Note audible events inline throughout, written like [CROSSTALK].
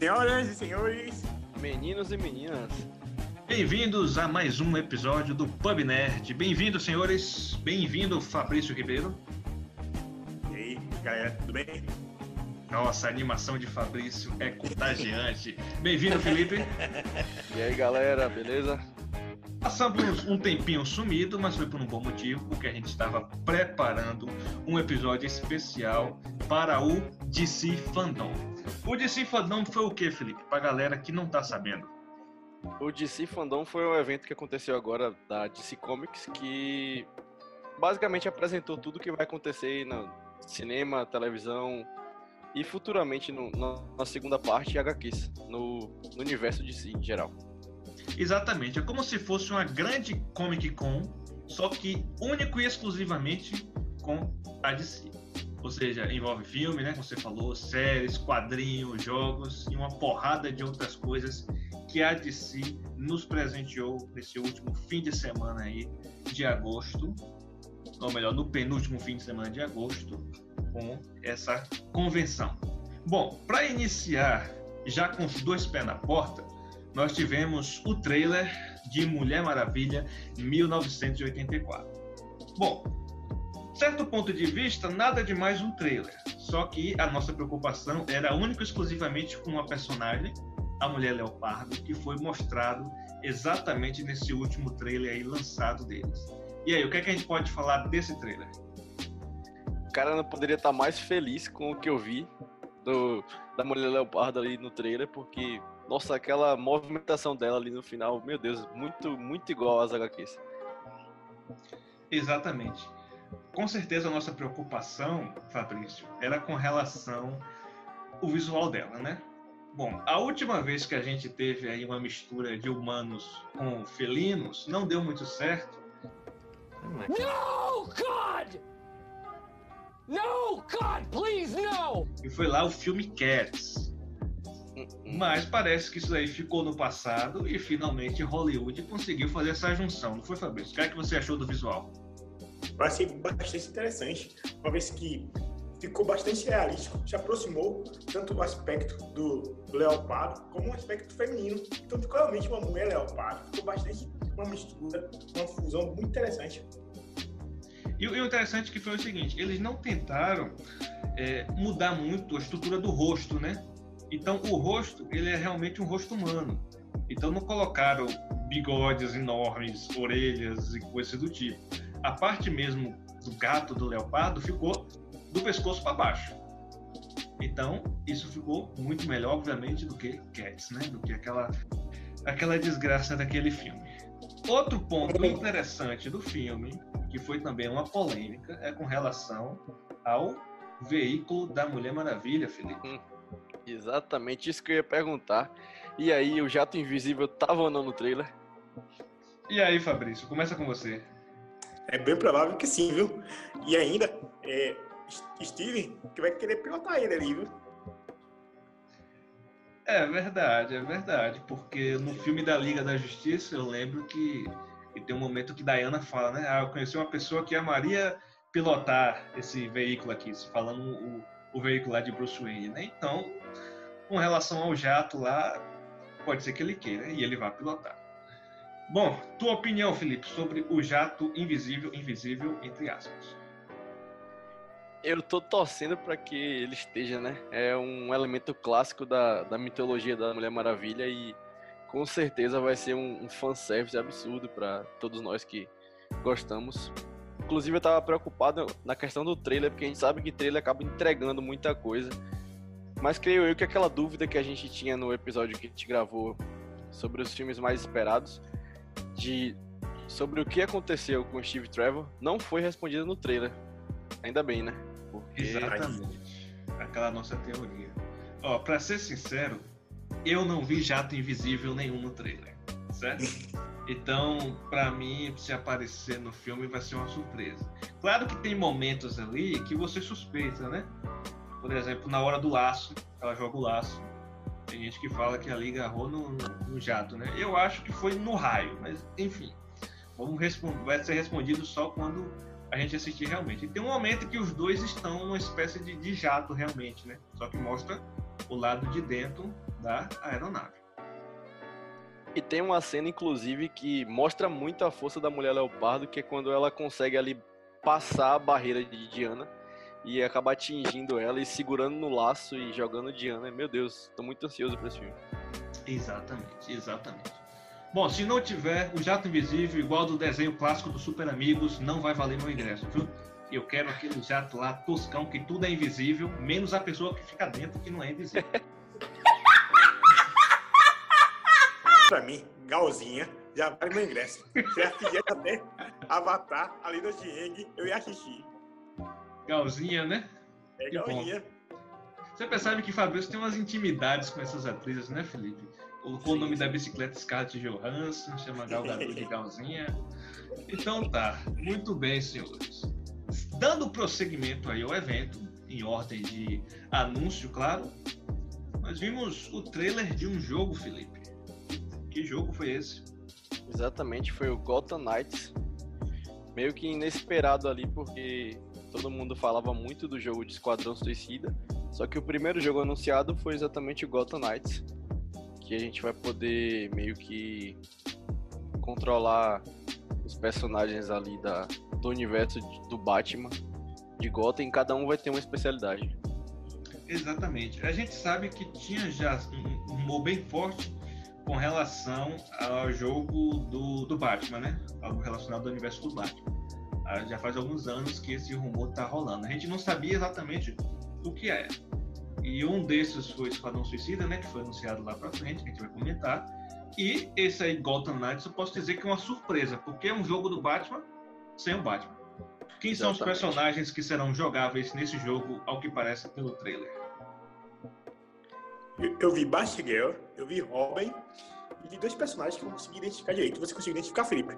Senhoras e senhores, meninos e meninas, bem-vindos a mais um episódio do Pub Nerd. Bem-vindos, senhores. Bem-vindo, Fabrício Ribeiro. E aí, galera, tudo bem? Nossa, a animação de Fabrício é contagiante. Bem-vindo, Felipe. E aí, galera, beleza? Passamos um tempinho sumido, mas foi por um bom motivo, porque a gente estava preparando um episódio especial para o DC Fandom. O DC Fandom foi o que, Felipe? Para galera que não está sabendo. O DC Fandom foi um evento que aconteceu agora da DC Comics, que basicamente apresentou tudo o que vai acontecer no cinema, televisão e futuramente no, na, segunda parte HQs, no, no universo DC em geral. Exatamente, é como se fosse uma grande Comic Con, só que único e exclusivamente com a DC. Ou seja, envolve filme, né? Como você falou, séries, quadrinhos, jogos e uma porrada de outras coisas que a DC nos presenteou nesse último fim de semana aí de agosto, ou melhor, no penúltimo fim de semana de agosto, com essa convenção. Bom, para iniciar já com os dois pés na porta, nós tivemos o trailer de Mulher Maravilha 1984. Bom, certo ponto de vista, nada de mais um trailer. Só que a nossa preocupação era única e exclusivamente com uma personagem, a Mulher Leopardo, que foi mostrado exatamente nesse último trailer aí lançado deles. E aí, o que, é que a gente pode falar desse trailer? O cara não poderia estar mais feliz com o que eu vi do, da Mulher Leopardo ali no trailer, porque nossa, aquela movimentação dela ali no final, meu Deus, muito, muito igual às HQs. Exatamente. Com certeza a nossa preocupação, Fabrício, era com relação ao visual dela, né? Bom, a última vez que a gente teve aí uma mistura de humanos com felinos, não deu muito certo. No, God! No, God, please, no! E foi lá o filme Cats mas parece que isso aí ficou no passado e finalmente Hollywood conseguiu fazer essa junção, não foi, Fabrício? O que é que você achou do visual? Eu achei bastante interessante, uma vez que ficou bastante realístico, se aproximou tanto do aspecto do leopardo como um aspecto feminino. Então ficou realmente uma mulher leopardo, ficou bastante uma mistura, uma fusão muito interessante. E, o interessante que foi o seguinte, eles não tentaram é, mudar muito a estrutura do rosto, né? Então, o rosto, ele é realmente um rosto humano. Então, não colocaram bigodes enormes, orelhas e coisas do tipo. A parte mesmo do gato, do leopardo, ficou do pescoço para baixo. Então, isso ficou muito melhor, obviamente, do que Cats, né? Do que aquela, aquela desgraça daquele filme. Outro ponto interessante do filme, que foi também uma polêmica, é com relação ao veículo da Mulher Maravilha, Felipe. Exatamente isso que eu ia perguntar. E aí, o jato invisível tava ou não no trailer? E aí, Fabrício, começa com você. É bem provável que sim, viu? E ainda, é, Steven, que vai querer pilotar ele ali, viu? É verdade, é verdade. Porque no filme da Liga da Justiça, eu lembro que, que tem um momento que Diana fala, né? Ah, eu conheci uma pessoa que amaria pilotar esse veículo aqui, falando o, o veículo lá de Bruce Wayne, né? Então, com relação ao jato lá, pode ser que ele queira e ele vá pilotar. Bom, tua opinião, Felipe, sobre o jato invisível, invisível, entre aspas. Eu tô torcendo para que ele esteja, né? É um elemento clássico da, da mitologia da Mulher Maravilha e com certeza vai ser um, um fanservice absurdo para todos nós que gostamos. Inclusive eu tava preocupado na questão do trailer, porque a gente sabe que trailer acaba entregando muita coisa mas creio eu que aquela dúvida que a gente tinha no episódio que a gente gravou sobre os filmes mais esperados, de sobre o que aconteceu com Steve Trevor, não foi respondida no trailer. Ainda bem, né? Porque... Exatamente. Aquela nossa teoria. Ó, pra ser sincero, eu não vi jato invisível nenhum no trailer, certo? [LAUGHS] Então, para mim, se aparecer no filme vai ser uma surpresa. Claro que tem momentos ali que você suspeita, né? Por exemplo, na hora do laço, ela joga o laço. Tem gente que fala que ali agarrou no, no, jato, né? Eu acho que foi no raio, mas enfim. Vamos vai ser respondido só quando a gente assistir realmente. E tem um momento que os dois estão numa espécie de, de jato realmente, né? Só que mostra o lado de dentro da aeronave. E tem uma cena, inclusive, que mostra muito a força da mulher leopardo, que é quando ela consegue ali passar a barreira de Diana e acaba atingindo ela e segurando no laço e jogando Diana. Meu Deus, tô muito ansioso pra esse filme. Exatamente, exatamente. Bom, se não tiver o jato invisível igual do desenho clássico do Super Amigos, não vai valer meu ingresso, viu? Eu quero aquele jato lá toscão que tudo é invisível, menos a pessoa que fica dentro que não é invisível. [LAUGHS] pra mim, Galzinha, já vale meu ingresso. Se a fizesse até Avatar, a lenda de Eng, eu ia assistir. Galzinha, né? É Que bom. Galzinha. Você percebe que Fabrício tem umas intimidades com essas atrizes, né, Felipe? Colocou o nome da bicicleta Scarlett Johansson, chama Gal Gadot de [LAUGHS] Galzinha. Então tá, muito bem, senhores. Dando prosseguimento aí ao evento, em ordem de anúncio, claro, nós vimos o trailer de um jogo, Felipe. Que jogo foi esse? Exatamente, foi o Gotham Knights. Meio que inesperado ali, porque todo mundo falava muito do jogo de Esquadrão Suicida. Só que o primeiro jogo anunciado foi exatamente o Gotham Knights. Que a gente vai poder meio que controlar os personagens ali da, do universo de- do Batman de Gotham cada um vai ter uma especialidade. Exatamente. A gente sabe que tinha já um, um humor bem forte com relação ao jogo do, do Batman, né? Algo relacionado ao universo do Batman. Ah, já faz alguns anos que esse rumor tá rolando. A gente não sabia exatamente o que é. E um desses foi Esquadrão Suicida, né? Que foi anunciado lá pra frente, que a gente vai comentar. E esse aí, Gotham Knights, eu posso dizer que é uma surpresa, porque é um jogo do Batman sem o Batman. Quem são os Exatamente. personagens que serão jogáveis nesse jogo, ao que parece pelo trailer? Eu, eu vi Batgirl, eu vi Robin e vi dois personagens que eu não consegui identificar direito. Você conseguiu identificar, Felipe?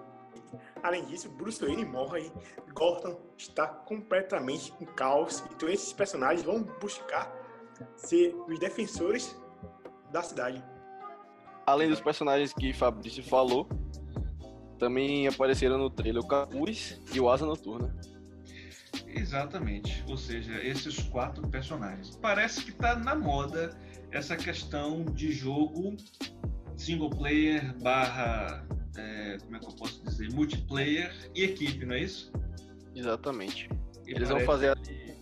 Além disso, Bruce Wayne morre, Gotham está completamente em caos. Então esses personagens vão buscar ser os defensores da cidade. Além dos personagens que Fabrício falou, também apareceram no trailer o Capuz e o Asa Noturna. Exatamente. Ou seja, esses quatro personagens. Parece que tá na moda essa questão de jogo single player barra. é, como é que eu posso dizer? Multiplayer e equipe, não é isso? Exatamente. E Eles vão fazer ali,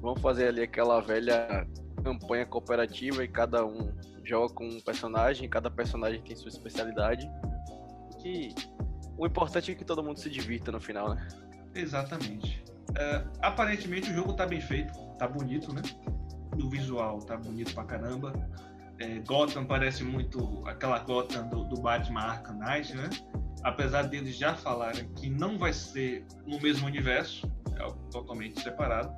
vão fazer ali aquela velha campanha cooperativa e cada um joga com um personagem, cada personagem tem sua especialidade. Que o importante é que todo mundo se divirta no final, né? Exatamente. É, aparentemente o jogo tá bem feito, tá bonito, né? O visual tá bonito pra caramba. É, Gotham parece muito aquela Gotham do, do Batman Arkham Knight, né? Apesar deles já falarem que não vai ser no mesmo universo, é algo totalmente separado.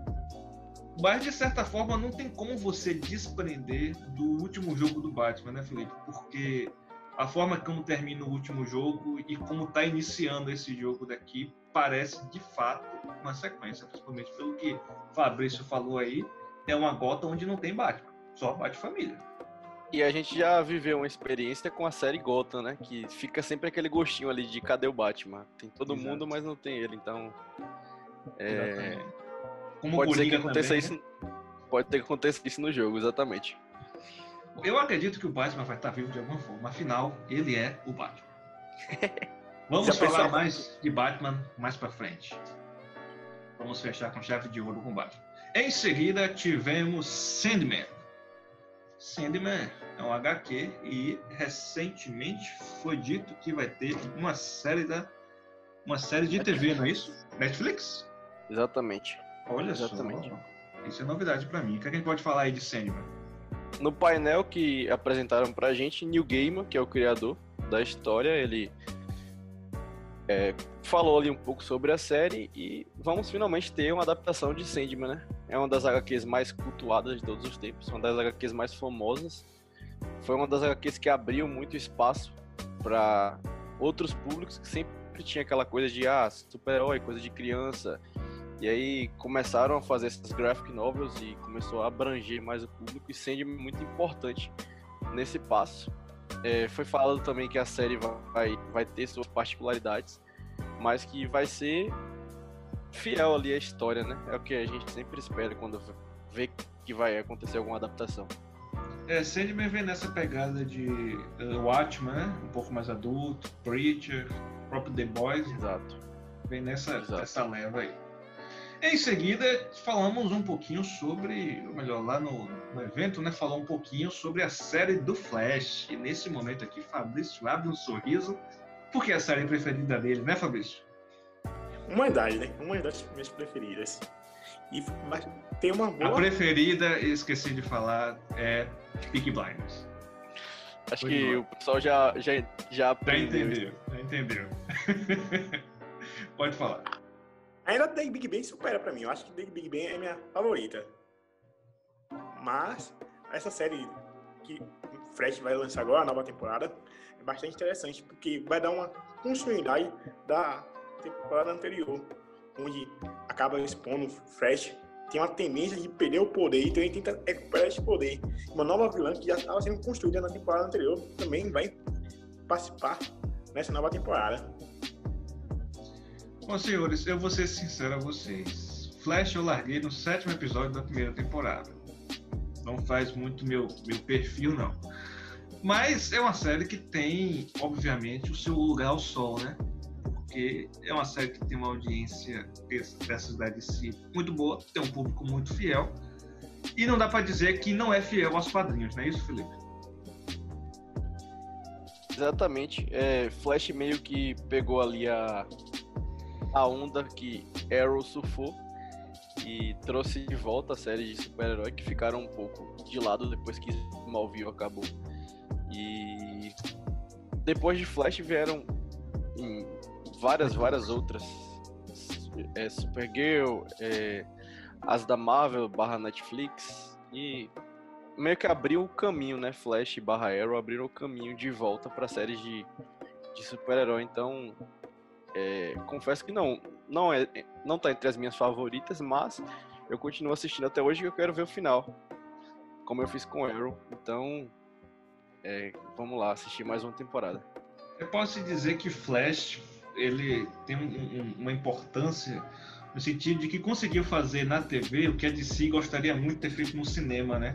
Mas de certa forma não tem como você desprender do último jogo do Batman, né, Felipe? Porque a forma como termina o último jogo e como está iniciando esse jogo daqui parece de fato uma sequência, principalmente pelo que Fabrício falou aí, é uma gota onde não tem Batman, só Batman família. E a gente já viveu uma experiência com a série Gotham, né? Que fica sempre aquele gostinho ali de cadê o Batman? Tem todo Exato. mundo, mas não tem ele, então. É. Como pode ser que aconteça também, né? isso. Pode ter que acontecer isso no jogo, exatamente. Eu acredito que o Batman vai estar vivo de alguma forma, afinal, ele é o Batman. [LAUGHS] Vamos falar pensou- mais de Batman mais pra frente. Vamos fechar com chave de ouro com o Batman. Em seguida, tivemos Sandman. Sandman é um HQ e recentemente foi dito que vai ter uma série da uma série de TV, não é isso? Netflix? Exatamente. Olha Exatamente. só. Isso é novidade pra mim. O que a gente pode falar aí de Sandman? No painel que apresentaram pra gente, Neil Gaiman, que é o criador da história, ele é, falou ali um pouco sobre a série e vamos finalmente ter uma adaptação de Sandman, né? É uma das HQs mais cultuadas de todos os tempos, uma das HQs mais famosas. Foi uma das HQs que abriu muito espaço para outros públicos que sempre tinha aquela coisa de ah, super-herói, coisa de criança. E aí começaram a fazer essas graphic novels e começou a abranger mais o público e é muito importante nesse passo. É, foi falado também que a série vai, vai ter suas particularidades, mas que vai ser fiel ali à história, né? É o que a gente sempre espera quando vê que vai acontecer alguma adaptação. É, Sandman vem nessa pegada de uh, Watchmen, né? Um pouco mais adulto, Preacher, próprio The Boys. Exato. Vem nessa, nessa leva aí. Em seguida, falamos um pouquinho sobre, ou melhor, lá no, no, evento, né? Falou um pouquinho sobre a série do Flash. E nesse momento aqui, Fabrício abre um sorriso, porque é a série preferida dele, né, Fabrício? Humanidade, né? Uma das minhas preferidas. E mas tem uma boa. A preferida, esqueci de falar, é Peak Blinders. Acho Foi que o pessoal já, já, já aprendeu. Já entendeu, já entendeu. [LAUGHS] Pode falar. Ainda The Big Bang supera pra mim. Eu acho que The Big Bang é minha favorita. Mas essa série que Fresh vai lançar agora, a nova temporada, é bastante interessante, porque vai dar uma continuidade da temporada anterior, onde acaba expondo Fresh tem uma tendência de perder o poder, então ele tenta recuperar esse poder. Uma nova vilã que já estava sendo construída na temporada anterior também vai participar nessa nova temporada. Bom, senhores, eu vou ser sincero a vocês. Flash eu larguei no sétimo episódio da primeira temporada. Não faz muito meu, meu perfil, não. Mas é uma série que tem, obviamente, o seu lugar ao sol, né? Porque é uma série que tem uma audiência dessas da DC muito boa, tem um público muito fiel. E não dá para dizer que não é fiel aos quadrinhos, não é isso, Felipe? Exatamente. É, Flash meio que pegou ali a, a onda que Arrow surfou e trouxe de volta a série de super-herói que ficaram um pouco de lado depois que Smallville acabou. E depois de Flash vieram várias, várias outras. É, Supergirl, é, as da Marvel barra Netflix e meio que abriu o caminho, né? Flash barra Arrow abriram o caminho de volta para séries de, de super-herói. Então é, confesso que não, não é, não tá entre as minhas favoritas, mas eu continuo assistindo até hoje e eu quero ver o final, como eu fiz com Arrow. Então, é, vamos lá assistir mais uma temporada. Eu posso dizer que Flash ele tem um, um, uma importância no sentido de que conseguiu fazer na TV o que a DC gostaria muito de ter feito no cinema, né?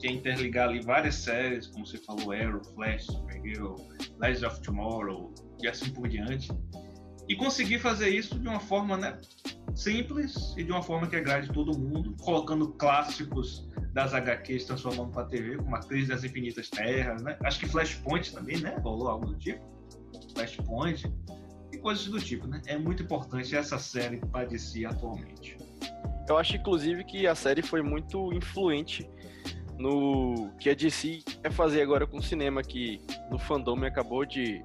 Que é interligar ali várias séries, como você falou, Arrow, Flash, Supergirl, Legends of Tomorrow e assim por diante e conseguir fazer isso de uma forma né, simples e de uma forma que agrade todo mundo, colocando clássicos das HQs transformando para TV, como a Crise das Infinitas Terras, né? Acho que Flashpoint também, né? Rolou algo do tipo. Flashpoint coisas do tipo, né? É muito importante essa série para DC atualmente. Eu acho, inclusive, que a série foi muito influente no que a DC quer fazer agora com o cinema, que no fandom acabou de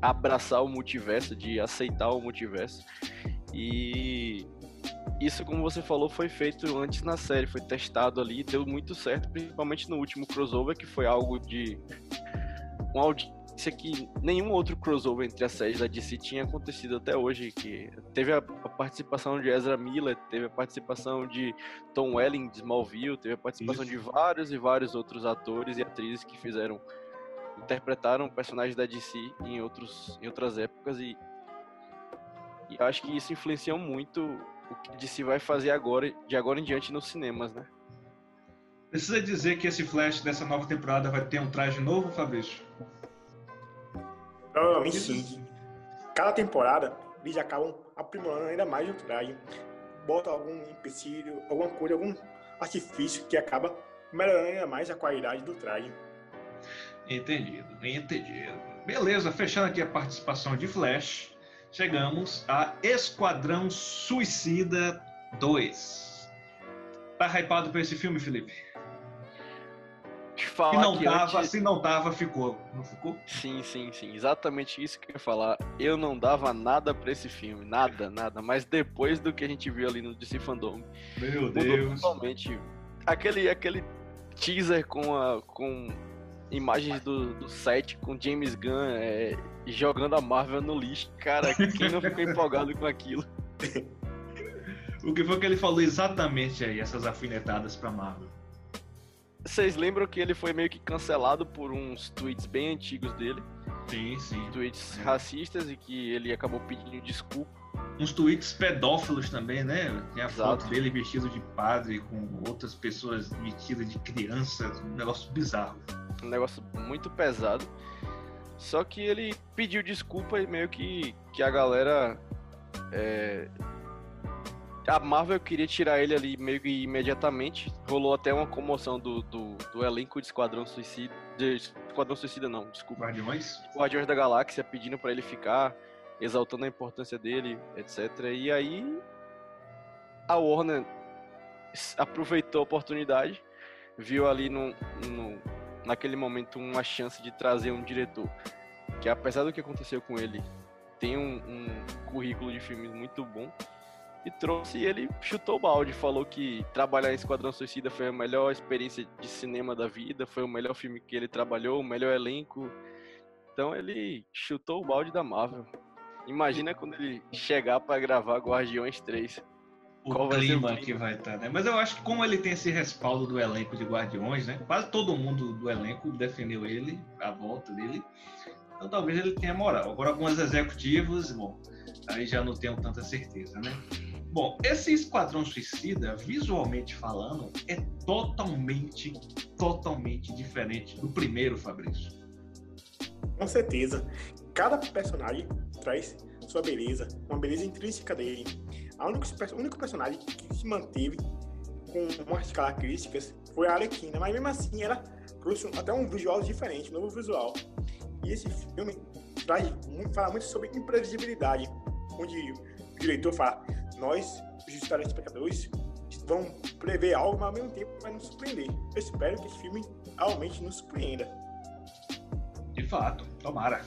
abraçar o multiverso, de aceitar o multiverso. E isso, como você falou, foi feito antes na série, foi testado ali, deu muito certo, principalmente no último crossover, que foi algo de uma audiência que nenhum outro crossover entre as séries da DC tinha acontecido até hoje, que teve a, participação de Ezra Miller, teve a participação de Tom Welling de Smallville, teve a participação isso. de vários e vários outros atores e atrizes que fizeram interpretaram personagens da DC em, outros, em outras épocas e, e acho que isso influencia muito o que a DC vai fazer agora, de agora em diante nos cinemas, né? Precisa dizer que esse Flash dessa nova temporada vai ter um traje novo, Fabrício? Provavelmente sim. Cada temporada eles acabam aprimorando ainda mais o traje. Bota algum empecilho, alguma coisa, algum artifício que acaba melhorando ainda mais a qualidade do traje. Entendido, entendido. Beleza, fechando aqui a participação de Flash, chegamos a Esquadrão Suicida 2. Tá hypado pra esse filme, Felipe? Falar se não tava, antes... se não tava, ficou. Não ficou? Sim, sim, sim. Exatamente isso que eu ia falar. Eu não dava nada pra esse filme. Nada, nada. Mas depois do que a gente viu ali no DC Fandom. Meu Deus. Totalmente. Aquele, aquele teaser com a. Com imagens do, do set com James Gunn é, jogando a Marvel no lixo. Cara, quem não ficou empolgado com aquilo? [LAUGHS] o que foi que ele falou exatamente aí, essas afinetadas pra Marvel? Vocês lembram que ele foi meio que cancelado por uns tweets bem antigos dele? Sim, sim. Tweets racistas e que ele acabou pedindo desculpa. uns tweets pedófilos também, né? Tem a Exato. foto dele vestido de padre com outras pessoas vestidas de criança, um negócio bizarro. um negócio muito pesado. Só que ele pediu desculpa e meio que, que a galera. é, A Marvel queria tirar ele ali meio que imediatamente. Rolou até uma comoção do, do, do elenco de Esquadrão Suicida. De Esquadrão Suicida, não, desculpa. Guardiões? Guardiões da Galáxia pedindo pra ele ficar, exaltando a importância dele, etc. E aí a Warner aproveitou a oportunidade, viu ali no, no- naquele momento uma chance de trazer um diretor que apesar do que aconteceu com ele, tem um, um currículo de filmes muito bom. E trouxe e ele chutou o balde, falou que trabalhar em Esquadrão Suicida foi a melhor experiência de cinema da vida, foi o melhor filme que ele trabalhou, o melhor elenco, então ele chutou o balde da Marvel. Imagina quando ele chegar pra gravar Guardiões 3. O Qual vai ser o clima clima? que vai estar, né? Mas eu acho que como ele tem esse respaldo do elenco de Guardiões, né? Quase todo mundo do elenco defendeu ele, a volta dele. Então talvez ele tenha moral. Agora alguns executivos, bom, aí já não tenho tanta certeza, né? Bom, esse Esquadrão Suicida, visualmente falando, é totalmente, totalmente diferente do primeiro, Fabrício. Com certeza. Cada personagem traz sua beleza, uma beleza intrínseca dele. O único personagem que se manteve com umas características foi a Arlequina, mas mesmo assim ela trouxe até um visual diferente, um novo visual. E esse filme traz, muito- fala muito sobre imprevisibilidade, onde o diretor fala, nós, os telespectadores, vão prever algo, mas ao mesmo tempo vai nos surpreender. Eu espero que esse filme realmente nos surpreenda. De fato, tomara.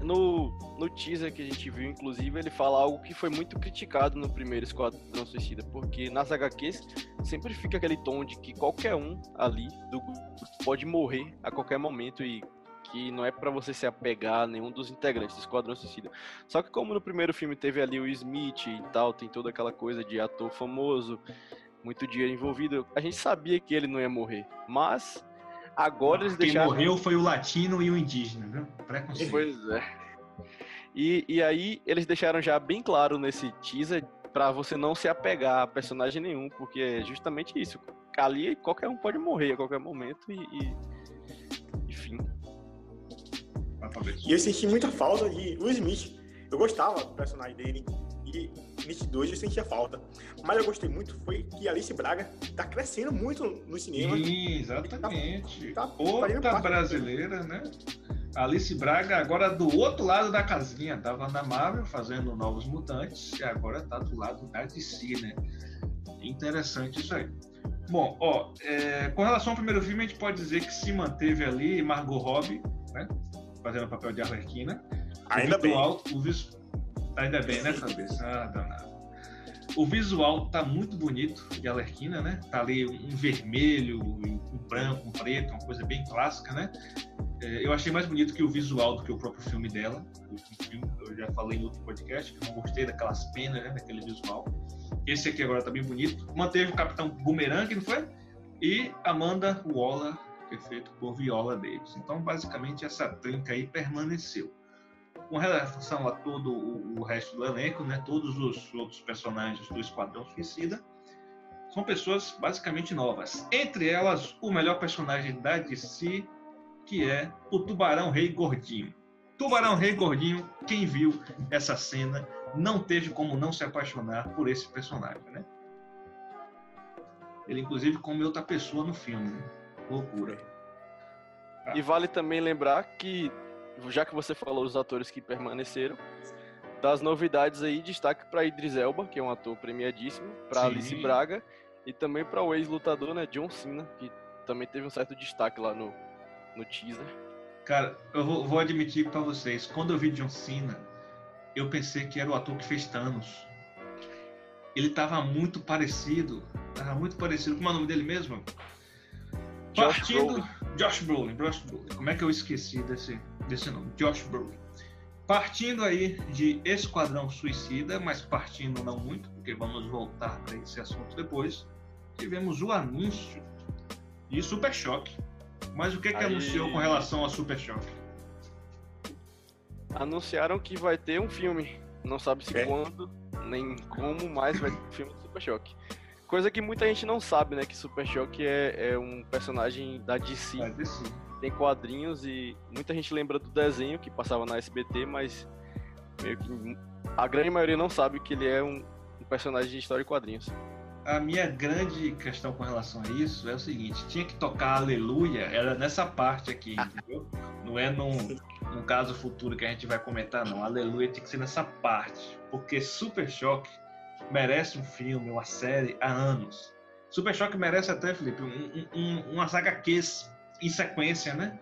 No, no teaser que a gente viu, inclusive, ele fala algo que foi muito criticado no primeiro Esquadrão Suicida, porque nas HQs sempre fica aquele tom de que qualquer um ali do pode morrer a qualquer momento e que não é pra você se apegar a nenhum dos integrantes do Esquadrão Suicida. Só que como no primeiro filme teve ali o Smith e tal, tem toda aquela coisa de ator famoso, muito dinheiro envolvido, a gente sabia que ele não ia morrer. Mas agora eles Quem deixaram morreu foi o latino e o indígena, viu? Preconceito. Pois é. E, e aí eles deixaram já bem claro nesse teaser pra você não se apegar a personagem nenhum, porque é justamente isso. Ali qualquer um pode morrer a qualquer momento e. e- enfim. E eu senti muita falta de Will Smith. Eu gostava do personagem dele. E Nietzsche 2 eu sentia falta. Mas eu gostei muito foi que Alice Braga tá crescendo muito no cinema. Sim, exatamente. Tá- tá Outra brasileira, né? Alice Braga agora do outro lado da casinha. Tava na Marvel fazendo Novos Mutantes e agora tá do lado da DC, né? Interessante isso aí. Bom, ó, é, com relação ao primeiro filme, a gente pode dizer que se manteve ali Margot Robbie, né? Fazendo o papel de Arlequina. Ainda bem. visual, O vis... Ainda bem, né, Fabrício? Ah, danado. O visual tá muito bonito de Alerquina, né? Tá ali um vermelho, um branco, um preto, uma coisa bem clássica, né? É, Eu achei mais bonito que o visual do que o próprio filme dela. Eu já falei no outro podcast que eu não gostei daquelas penas, né? Daquele visual. Esse aqui agora tá bem bonito. Manteve o Capitão Boomerang, não foi? E Amanda Waller, que é feito por Viola Davis. Então, basicamente, essa trinca aí permaneceu. Com relação a todo o, o resto do elenco, né, todos os outros personagens do Esquadrão Suicida são pessoas basicamente novas. Entre elas, o melhor personagem da DC, que é o Tubarão Rei Gordinho. Tubarão Rei Gordinho, quem viu essa cena, não teve como não se apaixonar por esse personagem, né? Ele, inclusive, come outra pessoa no filme. Né? Loucura. E vale também lembrar que, já que você falou os atores que permaneceram, das novidades aí, destaque para Idris Elba, que é um ator premiadíssimo, para. Alice Braga e também para o ex-lutador, né, John Cena, que também teve um certo destaque lá no, no teaser. Cara, eu vou, vou admitir pra vocês, quando eu vi John Cena, eu pensei que era o ator que fez Thanos. Ele tava muito parecido, tava muito parecido. Como é o nome dele mesmo? Josh Partindo, Brolin. Josh Brolin, Josh Brolin. Como é que eu esqueci desse, desse nome? Josh Brolin. Partindo aí de Esquadrão Suicida, mas partindo não muito, porque vamos voltar para esse assunto depois. Tivemos o anúncio de Super Choque. Mas o que que Aí. anunciou com relação a Super Choque? Anunciaram que vai ter um filme Não sabe se É. quando, nem como mais vai ter o filme do Super Choque. Coisa que muita gente não sabe, né? Que Super Choque é, é um personagem da DC, Vai descer. tem quadrinhos e muita gente lembra do desenho que passava na SBT, mas meio que a grande maioria não sabe que ele é um, um personagem de história e quadrinhos. A minha grande questão com relação a isso é o seguinte: tinha que tocar Aleluia, era nessa parte aqui, entendeu? Não é num, num caso futuro que a gente vai comentar, não. Aleluia tinha que ser nessa parte, porque Super Choque merece um filme, uma série há anos. Super Choque merece até, Felipe, um, um, um, umas HQs em sequência, né?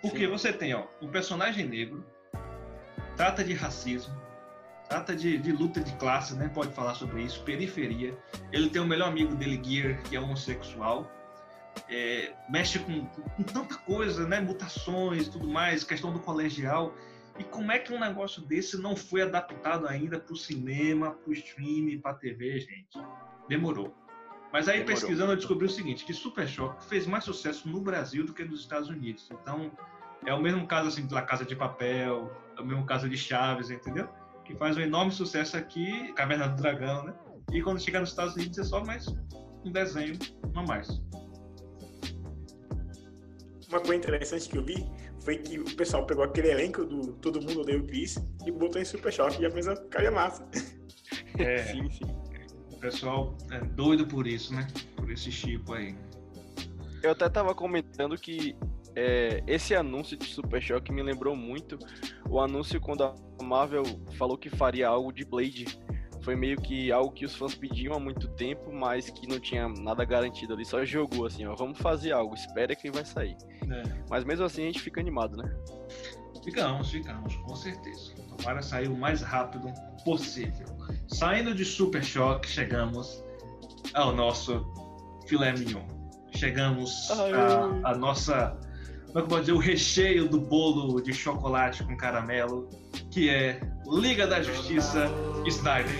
Porque Sim. você tem, ó, um personagem negro, trata de racismo, trata de, de luta de classes, né? Pode falar sobre isso, periferia. Ele tem o melhor amigo dele, Gear, que é homossexual. É, mexe com, com tanta coisa, né? Mutações, tudo mais, questão do colegial. E como é que um negócio desse não foi adaptado ainda para o cinema, para o streaming, para a TV, gente? Demorou. Mas aí Demorou. pesquisando eu descobri o seguinte, que Super Choque fez mais sucesso no Brasil do que nos Estados Unidos. Então é o mesmo caso assim de La Casa de Papel, é o mesmo caso de Chaves, entendeu? Que faz um enorme sucesso aqui, Caverna do Dragão, né? E quando chegar nos Estados Unidos é só mais um desenho, não mais. Uma coisa interessante que eu vi foi que o pessoal pegou aquele elenco do Todo Mundo Odeia o Chris e botou em Super Choque e a mesa massa. É, [LAUGHS] Sim, sim. o pessoal é doido por isso, né? Por esse tipo aí. Eu até tava comentando que é, esse anúncio de Super Choque me lembrou muito o anúncio quando a Marvel falou que faria algo de Blade. Foi meio que algo que os fãs pediam há muito tempo, mas que não tinha nada garantido ali. Só jogou assim, ó, vamos fazer algo, espera que vai sair. É. Mas mesmo assim a gente fica animado, né? Ficamos, ficamos, com certeza. Tomara sair o mais rápido possível. Saindo de Super Choque, chegamos ao nosso filé mignon. Chegamos à à nossa, como é que eu posso dizer, o recheio do bolo de chocolate com caramelo, que é Liga da Justiça Snyder.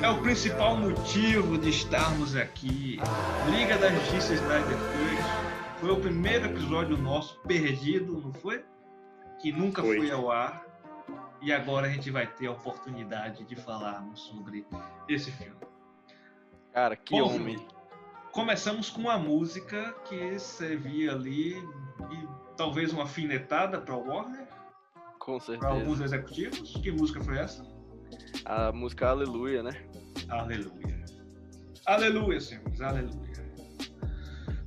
É o principal motivo de estarmos aqui. Liga da Justiça Snyder Cut foi o primeiro episódio nosso perdido, não foi? Que nunca foi, Foi. ao ar. E agora a gente vai ter a oportunidade de falarmos sobre esse filme. Cara, que Bom, homem. Começamos com uma música que servia ali e talvez uma finetada para Warner, Com para alguns certeza. executivos. Que música foi essa? A música Aleluia, né? Aleluia. Aleluia, senhores, aleluia.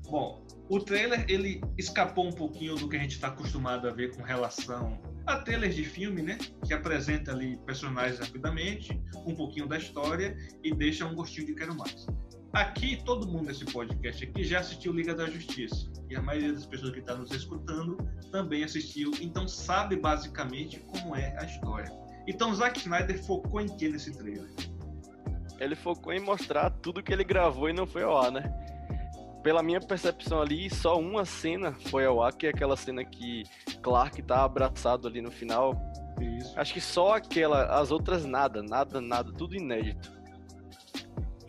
Bom, o trailer ele escapou um pouquinho do que a gente está acostumado a ver com relação a trailers de filme, né? Que apresenta ali personagens rapidamente, um pouquinho da história e deixa um gostinho de quero mais. Aqui, todo mundo nesse podcast aqui já assistiu Liga da Justiça. E a maioria das pessoas que está nos escutando também assistiu, então sabe basicamente como é a história. Então Zack Snyder focou em que nesse trailer? Ele focou em mostrar tudo que ele gravou e não foi ao ar, né? Pela minha percepção ali, só uma cena foi ao ar, que é aquela cena que Clark tá abraçado ali no final. Isso. Acho que só aquela, as outras nada, nada, nada, tudo inédito.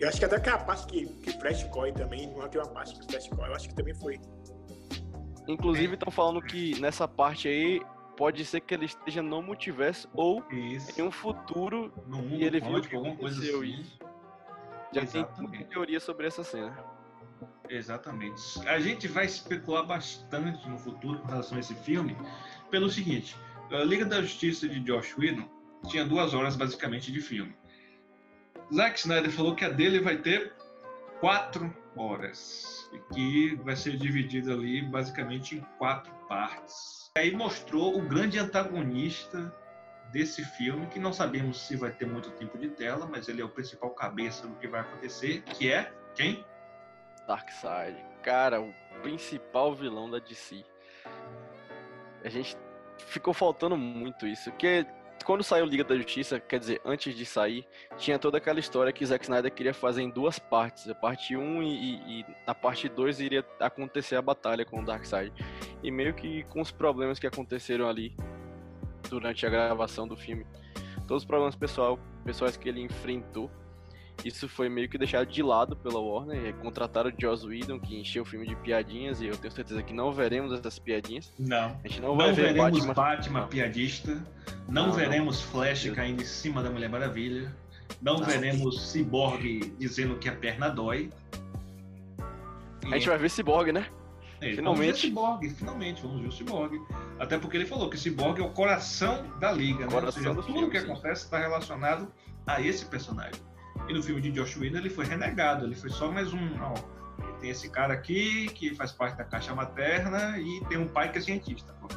Eu acho que até aquela parte que, que Flash corre também, não tem uma parte que Flash corre, eu acho que também foi. Inclusive estão falando que nessa parte aí pode ser que ele esteja no multiverso ou Isso. em um futuro No mundo e ele viu que aconteceu assim. isso. Já tem Exatamente. muita teoria sobre essa cena. Exatamente. A gente vai especular bastante no futuro com relação a esse filme, pelo seguinte: a Liga da Justiça de Josh Whedon tinha duas horas basicamente de filme. Zack Snyder falou que a dele vai ter quatro horas e que vai ser dividida ali basicamente em quatro partes. Aí mostrou o grande antagonista desse filme, que não sabemos se vai ter muito tempo de tela, mas ele é o principal cabeça do que vai acontecer, que é quem? Darkseid. Cara, o principal vilão da DC. A gente ficou faltando muito isso. Porque quando saiu Liga da Justiça, quer dizer, antes de sair, tinha toda aquela história que Zack Snyder queria fazer em duas partes. A parte 1 e, e, parte 2 iria acontecer a batalha com o Darkseid. E meio que com os problemas que aconteceram ali durante a gravação do filme. Todos os problemas pessoal, pessoais que ele enfrentou. Isso foi meio que deixado de lado pela Warner. Contrataram o Joss Whedon, que encheu o filme de piadinhas, e eu tenho certeza que não veremos essas piadinhas. Não. A gente não, Não, vai ver veremos Batman. Batman, Não. piadista. Não, Não, veremos Flash Deus. caindo em cima da Mulher Maravilha. Não Não. veremos Cyborg dizendo que a perna dói. A gente vai ver Cyborg, né? É, Finalmente. Vamos ver o Cyborg, finalmente, vamos ver o Cyborg. Até porque ele falou que o Cyborg é o coração da liga, né? Ou Coração seja, do tudo filme, que acontece está relacionado a esse personagem. E no filme de Josh Whedon ele foi renegado, ele foi só mais um. Ó, tem esse cara aqui que faz parte da caixa materna e tem um pai que é cientista. Pô.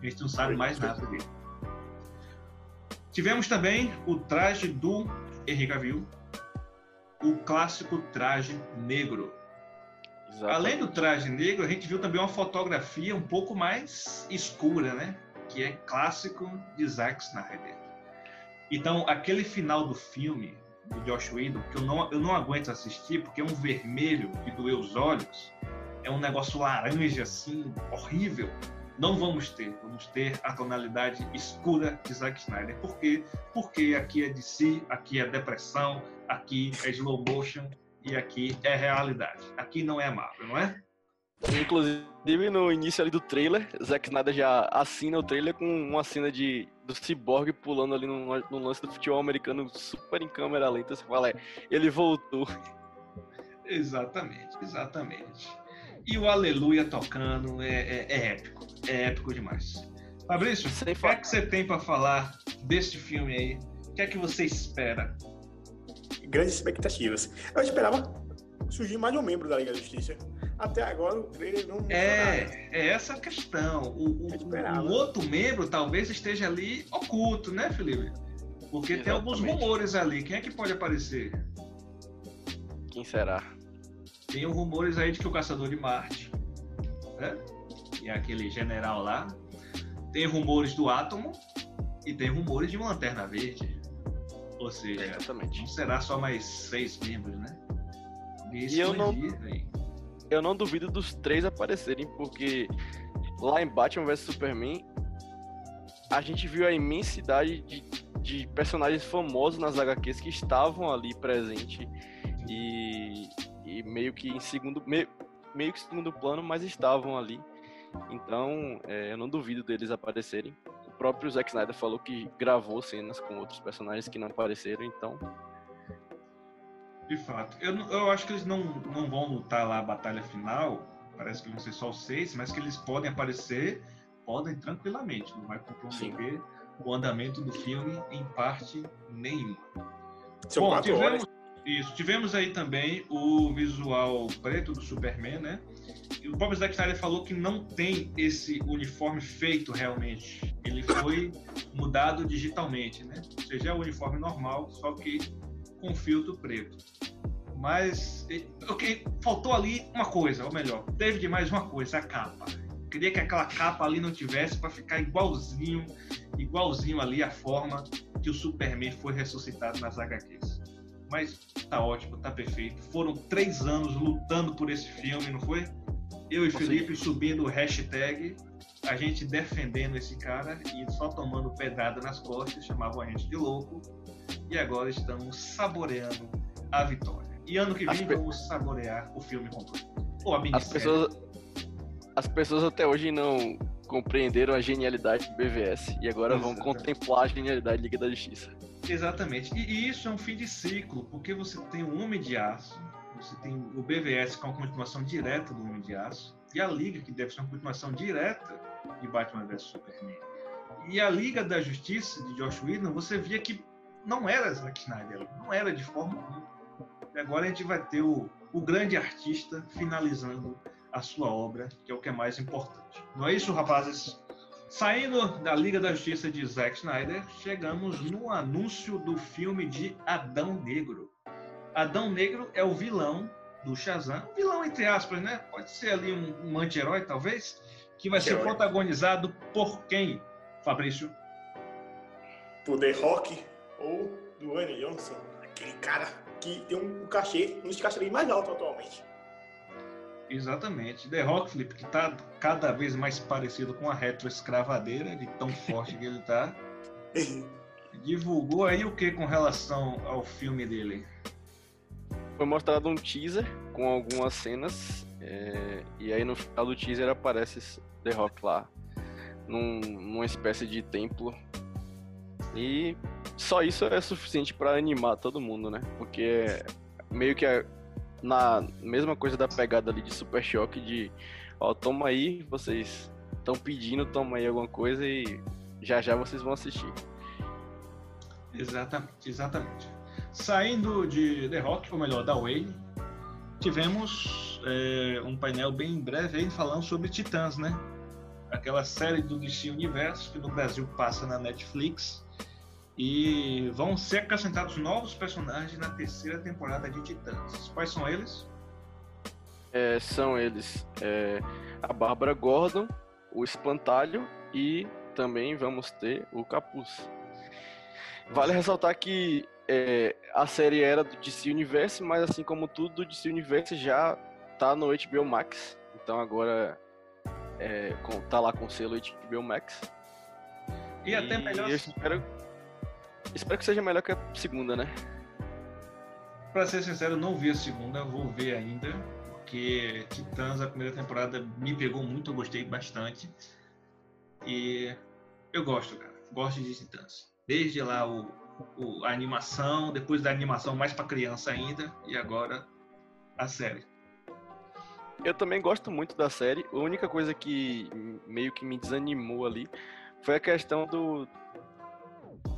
A gente não sabe mais nada dele. Tivemos também o traje do Henry Cavill, o clássico traje negro. Exatamente. Além do traje negro, a gente viu também uma fotografia um pouco mais escura, né? Que é clássico de Zack Snyder. Então, aquele final do filme do Josh Whedon, que eu não, eu não aguento assistir, porque é um vermelho que doeu os olhos, é um negócio laranja assim, horrível. Não vamos ter, vamos ter a tonalidade escura de Zack Snyder. Por quê? Porque aqui é DC, aqui é depressão, aqui é slow motion e aqui é realidade. Aqui não é Marvel, não é? Inclusive, no início ali do trailer, Zack Snyder já assina o trailer com uma cena de, do Cyborg pulando ali no, no lance do futebol americano super em câmera lenta. Você fala, é, ele voltou. [LAUGHS] Exatamente, exatamente. E o Aleluia tocando é, é- é épico, é épico demais. Fabrício, Sem o que é que você tem para falar deste filme aí? O que é que você espera? Grandes expectativas. Eu esperava surgir mais de um membro da Liga da Justiça. Até agora o trailer não. É, é essa a questão. O, o- o outro membro talvez esteja ali oculto, né, Felipe? Porque tem alguns Exatamente. rumores ali. Quem é que pode aparecer? Quem será? Tem rumores aí de que o Caçador de Marte, né? E é aquele general lá. Tem rumores do Átomo e tem rumores de uma Lanterna Verde. Ou seja, Exatamente. não será só mais seis membros, né? E eu não- véi. Eu não duvido dos três aparecerem, porque lá em Batman vs Superman, a gente viu a imensidade de, de personagens famosos nas HQs que estavam ali presentes e, e meio que em segundo meio, meio que segundo plano, mas estavam ali. Então, é, eu não duvido deles aparecerem. O próprio Zack Snyder falou que gravou cenas com outros personagens que não apareceram, então De fato. Eu, eu acho que eles não, não vão lutar lá a batalha final. Parece que vão ser só os seis, mas que eles podem aparecer, podem tranquilamente. Não vai comprometer o andamento do filme em parte nenhuma. São Bom, tivemos, horas. isso, tivemos aí também o visual preto do Superman, né? E o próprio Zack Snyder falou que não tem esse uniforme feito realmente. Ele foi mudado digitalmente, né? Ou seja, é o uniforme normal, só que com filtro preto. Mas ok, faltou ali uma coisa, ou melhor, teve demais uma coisa, a capa. Queria que aquela capa ali não tivesse para ficar igualzinho, igualzinho ali a forma que o Superman foi ressuscitado nas HQs. Mas tá ótimo, tá perfeito. Foram três anos lutando por esse filme, não foi? Eu e Com Felipe subindo o hashtag, a gente defendendo esse cara e só tomando pedrada nas costas, chamavam a gente de louco. E agora estamos saboreando a vitória. E ano que vem pe- vamos saborear o filme completo. Ou a as pessoas, as pessoas até hoje não compreenderam a genialidade do BVS e agora vão Exatamente. contemplar a genialidade da Liga da Justiça. Exatamente. E, e isso é um fim de ciclo, porque você tem o Homem de Aço, você tem o BVS, é uma continuação direta do Homem de Aço, e a Liga, que deve ser uma continuação direta de Batman vs Superman. E a Liga da Justiça, de Josh Whedon, você via que não era Zack Snyder, não era de forma alguma. E agora a gente vai ter o, o grande artista finalizando a sua obra, que é o que é mais importante. Não é isso, rapazes? Saindo da Liga da Justiça de Zack Snyder, chegamos no anúncio do filme de Adão Negro. Adão Negro é o vilão do Shazam, vilão entre aspas, né? Pode ser ali um, um anti-herói, talvez, que vai ser protagonizado por quem, Fabrício? Por The Rock ou do Wayne Johnson. Aquele cara que tem um cachê, um dos cachês mais altos atualmente. Exatamente. The Rock, Felipe, que tá cada vez mais parecido com a retroescravadeira, de tão forte que ele tá. [LAUGHS] Divulgou aí o que com relação ao filme dele? foi mostrado um teaser com algumas cenas. É, e aí no final do teaser aparece The Rock lá. Num, numa espécie de templo. E só isso é suficiente para animar todo mundo, né? Porque é meio que é na mesma coisa da pegada ali de Super Choque de ó, toma aí, vocês estão pedindo, toma aí alguma coisa e já já vocês vão assistir. Exatamente, exatamente. Saindo de The Rock, ou melhor, da Wayne, tivemos é, um painel bem breve aí falando sobre Titãs, né? Aquela série do DC Universo que no Brasil passa na Netflix. E vão ser acrescentados novos personagens na terceira temporada de Titãs. Quais são eles? É, são eles é, a Bárbara Gordon, o Espantalho e também vamos ter o Capuz. Vale ressaltar que é, a série era do DC Universe, mas assim como tudo do DC Universe já tá no HBO Max. Então agora é, com, tá lá com o selo HBO Max. E, e até melhor. Eu espero, espero que seja melhor que a segunda, né? Pra ser sincero, não vi a segunda, vou ver ainda. Porque Titãs, a primeira temporada, me pegou muito, eu gostei bastante. E eu gosto, cara. Gosto de Titãs. Desde lá o, o a animação, depois da animação mais para criança ainda, e agora a série. Eu também gosto muito da série. A única coisa que meio que me desanimou ali foi a questão do,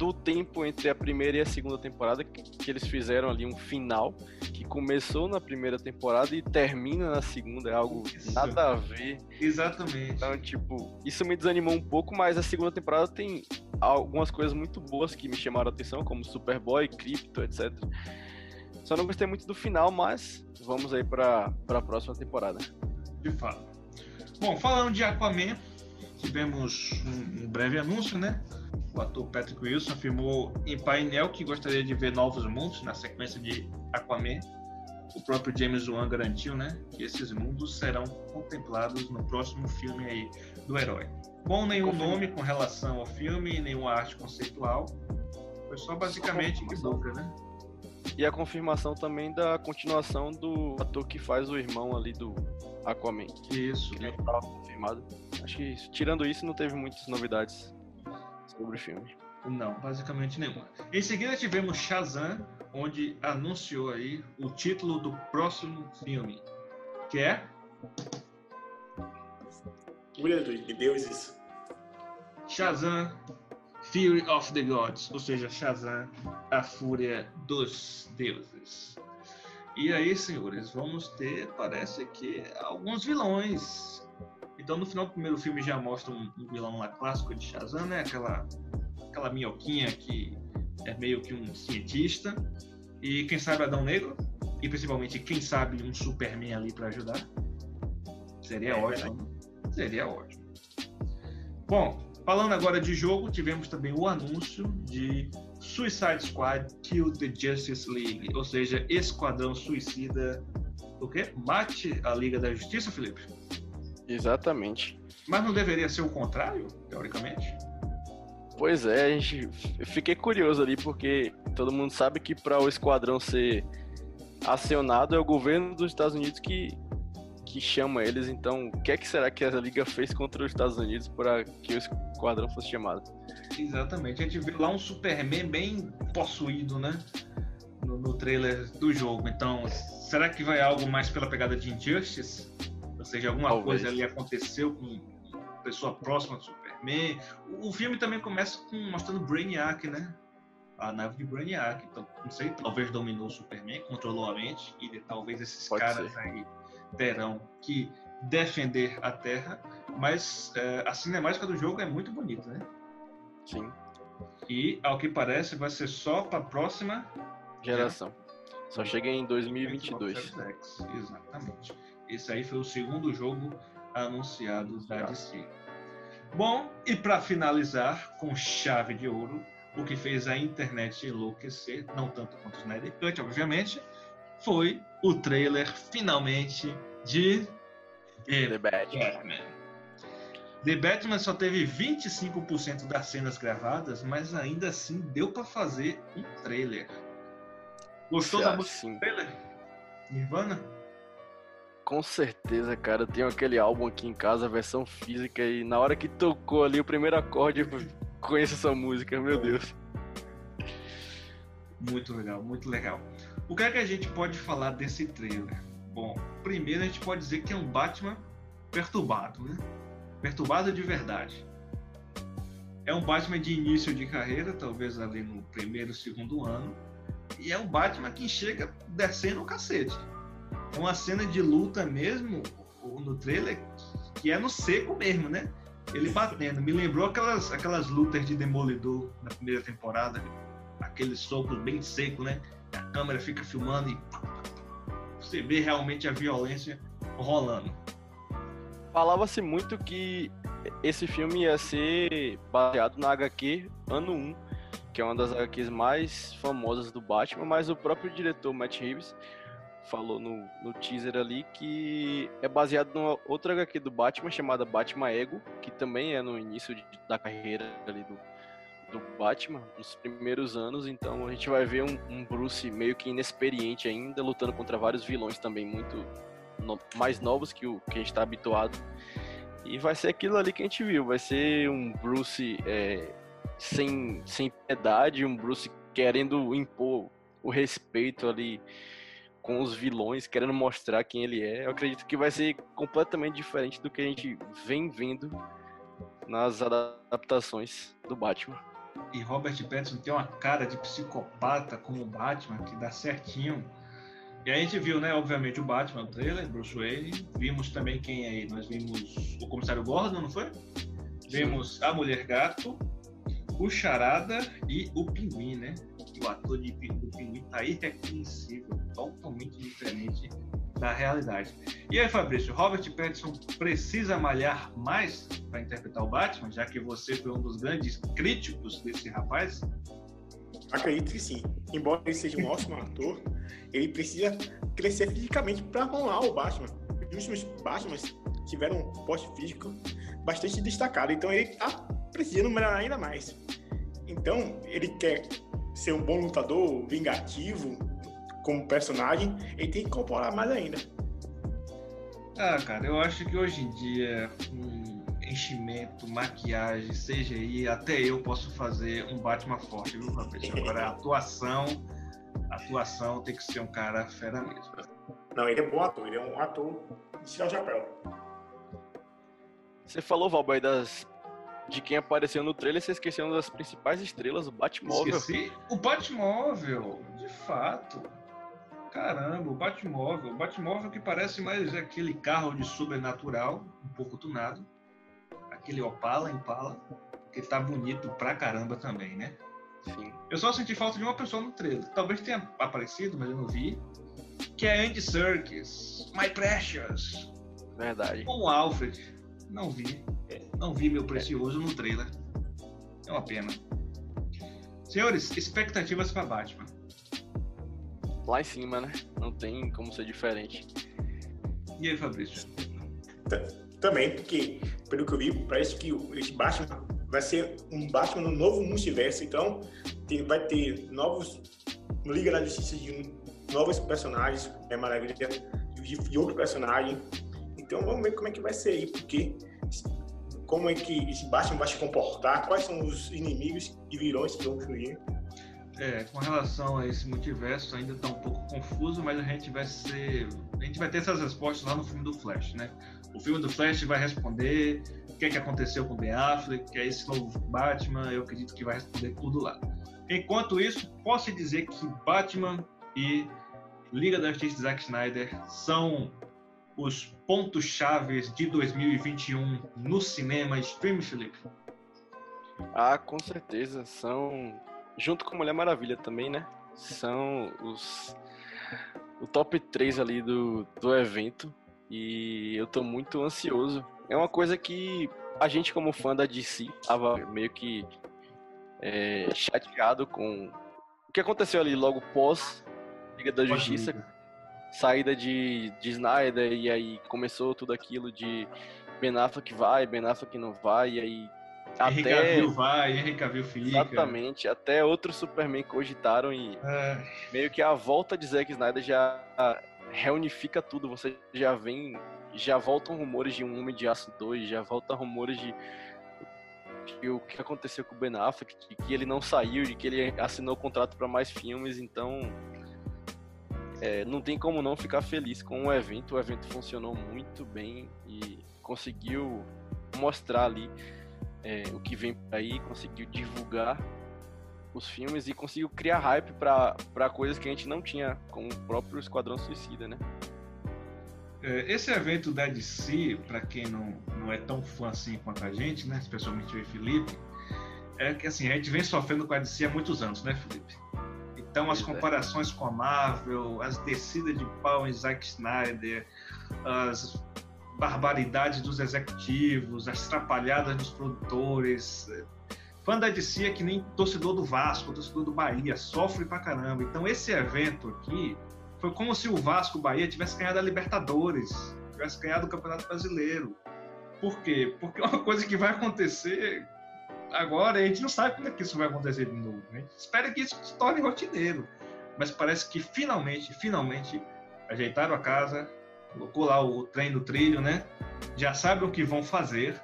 do tempo entre a primeira e a segunda temporada, que, que, eles fizeram ali um final que começou na primeira temporada e termina na segunda, é algo isso. nada a ver. Exatamente. Então, tipo, isso me desanimou um pouco, mas a segunda temporada tem algumas coisas muito boas que me chamaram a atenção, como Superboy, Crypto, etc. Só não gostei muito do final, mas vamos aí para a próxima temporada. De fato. Bom, falando de Aquaman, tivemos um, um breve anúncio, né? O ator Patrick Wilson afirmou em painel que gostaria de ver novos mundos na sequência de Aquaman. O próprio James Wan garantiu, né, que esses mundos serão contemplados no próximo filme aí do herói. Bom, nenhum nome com relação ao filme, nenhuma arte conceitual. Foi só basicamente que boca, né? E a confirmação também da continuação do ator que faz o irmão ali do Aquaman. Isso. Que estava confirmado. Acho que tirando isso não teve muitas novidades sobre o filme. Não, basicamente nenhuma. Em seguida tivemos Shazam, onde anunciou aí o título do próximo filme, que é Mulher de deuses. Shazam, Fury of the Gods, ou seja, Shazam, a fúria dos deuses. E aí, senhores, vamos ter, parece que, alguns vilões então, no final do primeiro filme já mostra um, um vilão lá clássico de Shazam, né? Aquela, aquela minhoquinha que é meio que um cientista. E quem sabe Adão Negro. E principalmente, quem sabe um Superman ali para ajudar. Seria é, ótimo. É. Seria ótimo. Bom, falando agora de jogo, tivemos também o anúncio de Suicide Squad Kill the Justice League. Ou seja, Esquadrão Suicida. O quê? Mate a Liga da Justiça, Felipe? Exatamente. Mas não deveria ser o contrário, teoricamente? Pois é, a gente fiquei curioso ali porque todo mundo sabe que para o esquadrão ser acionado é o governo dos Estados Unidos que que chama eles. Então, o que é que será que a liga fez contra os Estados Unidos para que o esquadrão fosse chamado? Exatamente. A gente vê lá um Superman bem possuído, né? No, no trailer do jogo. Então, será que vai algo mais pela pegada de Injustice? Ou seja, alguma Talvez. coisa ali aconteceu com pessoa próxima do Superman. O, filme também começa com mostrando Brainiac, né? A nave de Brainiac. Então, não sei, talvez dominou o Superman, controlou a mente, e talvez esses Pode caras ser. aí terão que defender a Terra. Mas é, a cinemática do jogo é muito bonita, né? Sim. E, ao que parece, vai ser só para a próxima geração. Só chega em 2022. Exatamente. Esse aí foi o segundo jogo anunciado da DC. Bom, e para finalizar com chave de ouro, o que fez a internet enlouquecer, não tanto quanto o Snyder Cut, obviamente, foi o trailer finalmente de The Batman. The Batman só teve 25% das cenas gravadas, mas ainda assim deu para fazer um trailer. Gostou da música do trailer? Nirvana? Com certeza, cara. Eu tenho aquele álbum aqui em casa, a versão física, e na hora que tocou ali o primeiro acorde, eu [LAUGHS] conheço essa música, meu Deus. Muito legal, muito legal. O que é que a gente pode falar desse trailer? Bom, primeiro a gente pode dizer que é um Batman perturbado, né? Perturbado de verdade. É um Batman de início de carreira, talvez ali no primeiro, segundo ano. E é um Batman que chega descendo o cacete. Uma cena de luta mesmo, no trailer, que é no seco mesmo, né? Ele batendo. Me lembrou aquelas, aquelas lutas de Demolidor na primeira temporada. Aqueles socos bem secos, né? A câmera fica filmando e você vê realmente a violência rolando. Falava-se muito que esse filme ia ser baseado na HQ Ano 1, que é uma das HQs mais famosas do Batman, mas o próprio diretor Matt Reeves falou no, no teaser ali que é baseado numa outra HQ do Batman chamada Batman Ego, que também é no início de, da carreira ali do, do Batman, nos primeiros anos, então a gente vai ver um, um Bruce meio que inexperiente ainda, lutando contra vários vilões também muito no, mais novos que o que a gente está habituado. E vai ser aquilo ali que a gente viu, vai ser um Bruce é, sem, sem piedade, um Bruce querendo impor o respeito ali com os vilões, querendo mostrar quem ele é. Eu acredito que vai ser completamente diferente do que a gente vem vendo nas adaptações do Batman. E Robert Pattinson tem uma cara de psicopata como Batman que dá certinho e a gente viu, né, obviamente, o Batman, o trailer, Bruce Wayne. Vimos também quem é aí? Nós vimos o Comissário Gordon, não foi? Vimos a Mulher Gato, o Charada e o Pinguim, né? O ator de, do Pinguim tá irreconhecível, totalmente diferente da realidade. E aí, Fabrício, Robert Pattinson precisa malhar mais para interpretar o Batman, já que você foi um dos grandes críticos desse rapaz? Acredito que sim. Embora ele seja um ótimo ator, ele precisa crescer fisicamente para rolar o Batman. Os últimos Batman tiveram um poste físico bastante destacado, então ele está precisando melhorar ainda mais. Então, ele quer ser um bom lutador, vingativo, como personagem, ele tem que incorporar mais ainda. Ah, cara, eu acho que hoje em dia, enchimento, maquiagem, CGI, até eu posso fazer um Batman forte, viu, Fabrício? Agora, a atuação, a atuação tem que ser um cara fera mesmo. Não, ele é bom ator, ele é um ator de tirar o chapéu. Você falou, Valber, das de quem apareceu no trailer, você esqueceu uma das principais estrelas, o Batmóvel. Esqueci? O Batmóvel, de fato. Caramba, o Batmóvel. O Batmóvel que parece mais aquele carro de sobrenatural, um pouco tunado aquele Opala, Impala, que tá bonito pra caramba também, né? Sim. Eu só senti falta de uma pessoa no trailer. Talvez tenha aparecido, mas eu não vi. Que é Andy Serkis, My Precious. Verdade. Com o Alfred. Não vi. Não vi meu precioso no trailer. É uma pena. Senhores, expectativas para Batman. Lá em cima, né? Não tem como ser diferente. E aí, Fabrício? Também, porque pelo que eu vi, parece que esse Batman vai ser um Batman no novo multiverso. Então, tem, vai ter novos Liga da Justiça de novos personagens, é maravilha, de, de outro personagem. Então, vamos ver como é que vai ser aí, porque como é que esse Batman vai se comportar, quais são os inimigos e vilões que vão surgir. É, com relação a esse multiverso ainda está um pouco confuso, mas a gente vai ser, a gente vai ter essas respostas lá no filme do Flash, né? O filme do Flash vai responder o que, é que aconteceu com o Ben Affleck, que é esse novo Batman, eu acredito que vai responder tudo lá. Enquanto isso, posso dizer que Batman e Liga da Justiça de Zack Snyder são os pontos chaves de 2021 no cinema stream, Felipe? Ah, com certeza. São, junto com Mulher Maravilha também, né? São os o top 3 ali do, do evento e eu tô muito ansioso. É uma coisa que a gente, como fã da DC, tava meio que é, chateado com o que aconteceu ali logo pós Liga da Justiça, saída de, de Snyder, e aí começou tudo aquilo de Ben Affleck vai, Ben Affleck não vai, e aí até... Cavill vai, Henry Cavill fica. Exatamente, até outros Superman cogitaram e é. meio que a volta de Zack Snyder já reunifica tudo. Você já vem, já voltam rumores de um Homem de Aço 2, já voltam rumores de, de o que aconteceu com o Ben Affleck, de que ele não saiu, de que ele assinou contrato para mais filmes, então é, não tem como não ficar feliz com o evento. O evento funcionou muito bem e conseguiu mostrar ali é, o que vem aí, conseguiu divulgar os filmes e conseguiu criar hype para coisas que a gente não tinha, como o próprio Esquadrão Suicida, né? É, esse evento da DC, para quem não, não é tão fã assim quanto a gente, né, especialmente e Felipe, é que assim, a gente vem sofrendo com a DC há muitos anos, né, Felipe? Então as é. comparações com a Marvel, as descidas de pau em Zack Snyder, as barbaridades dos executivos, as trapalhadas dos produtores, Fã da DC é que nem torcedor do Vasco, torcedor do Bahia, sofre pra caramba. Então esse evento aqui foi como se o Vasco Bahia tivesse ganhado a Libertadores, tivesse ganhado o Campeonato Brasileiro. Por quê? Porque é uma coisa que vai acontecer agora a gente não sabe quando é que isso vai acontecer de novo. A gente espera que isso se torne rotineiro. Mas parece que finalmente, finalmente, ajeitaram a casa, colocou lá o trem no trilho, né? Já sabem o que vão fazer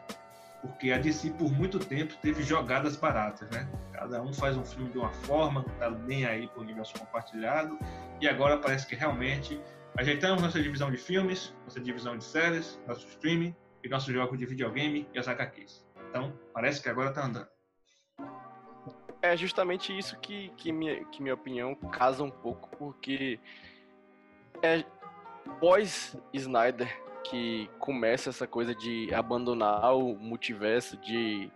porque a DC por muito tempo teve jogadas baratas, né? Cada um faz um filme de uma forma, não tá nem aí pro universo compartilhado, e agora parece que realmente ajeitamos nossa divisão de filmes, nossa divisão de séries, nosso streaming e nosso jogo de videogame e as HQs. Então, parece que agora tá andando. É justamente isso que, que, minha, que minha opinião casa um pouco, porque é pós Snyder que começa essa coisa de abandonar o multiverso, de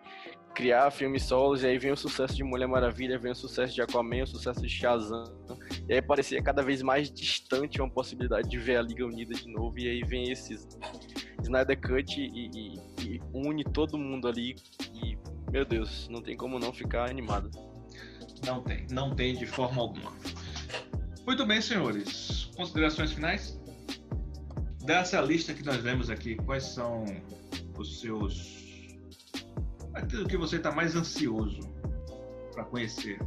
criar filmes solos, e aí vem o sucesso de Mulher Maravilha, vem o sucesso de Aquaman, o sucesso de Shazam, e aí parecia cada vez mais distante uma possibilidade de ver a Liga Unida de novo, e aí vem esses Snyder Cut e, e, e une todo mundo ali, e, meu Deus, não tem como não ficar animado. Não tem, não tem de forma alguma. Muito bem, senhores. Considerações finais? dessa lista que nós vemos aqui, quais são os seus. aquilo que você está mais ansioso para conhecer?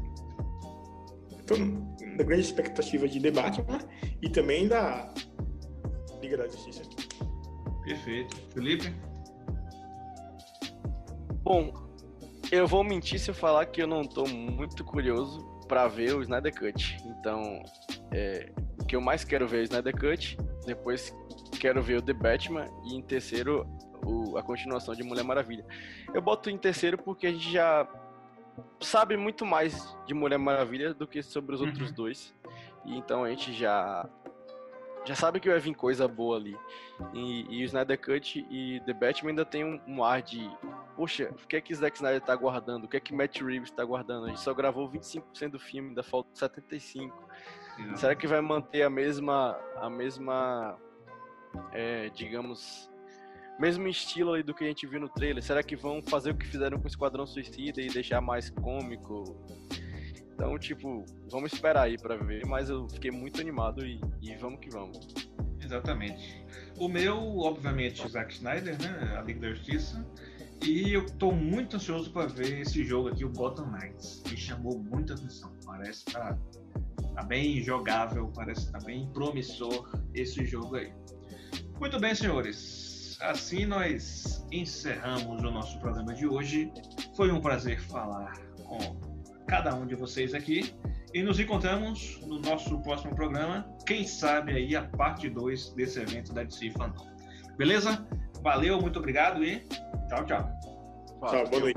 Estou na grande expectativa de debate né? e também da Liga da Justiça. Perfeito. Felipe? Bom, eu vou mentir se eu falar que eu não estou muito curioso para ver o Snyder Cut. Então, é, o que eu mais quero ver é o Snyder Cut. Depois quero ver o The Batman e em terceiro o, a continuação de Mulher Maravilha. Eu boto em terceiro porque a gente já sabe muito mais de Mulher Maravilha do que sobre os uhum. outros dois. E então a gente já já sabe que vai vir coisa boa ali. E, e o Snyder Cut e The Batman ainda tem um, um, ar de poxa, o que é que Zack Snyder tá guardando? O que é que Matt Reeves tá guardando? A gente só gravou 25% do filme, ainda falta 75. Será que vai manter a mesma a mesma é, digamos, mesmo estilo ali do que a gente viu no trailer? Será que vão fazer o que fizeram com o Esquadrão Suicida e deixar mais cômico? Então, tipo, vamos esperar aí para ver, mas eu fiquei muito animado e, e, vamos que vamos. Exatamente. O meu, obviamente, Zack Snyder, né? A Liga da Justiça. E eu tô muito ansioso para ver esse jogo aqui, o Gotham Knights. Me chamou muita atenção. Parece tá, tá bem jogável, parece tá bem promissor esse jogo aí. Muito bem, senhores. Assim nós encerramos o nosso programa de hoje. Foi um prazer falar com cada um de vocês aqui. E nos encontramos no nosso próximo programa. Quem sabe aí a parte 2 desse evento da DC Fandom. Beleza? Valeu, muito obrigado e tchau, tchau. Tchau, boa noite.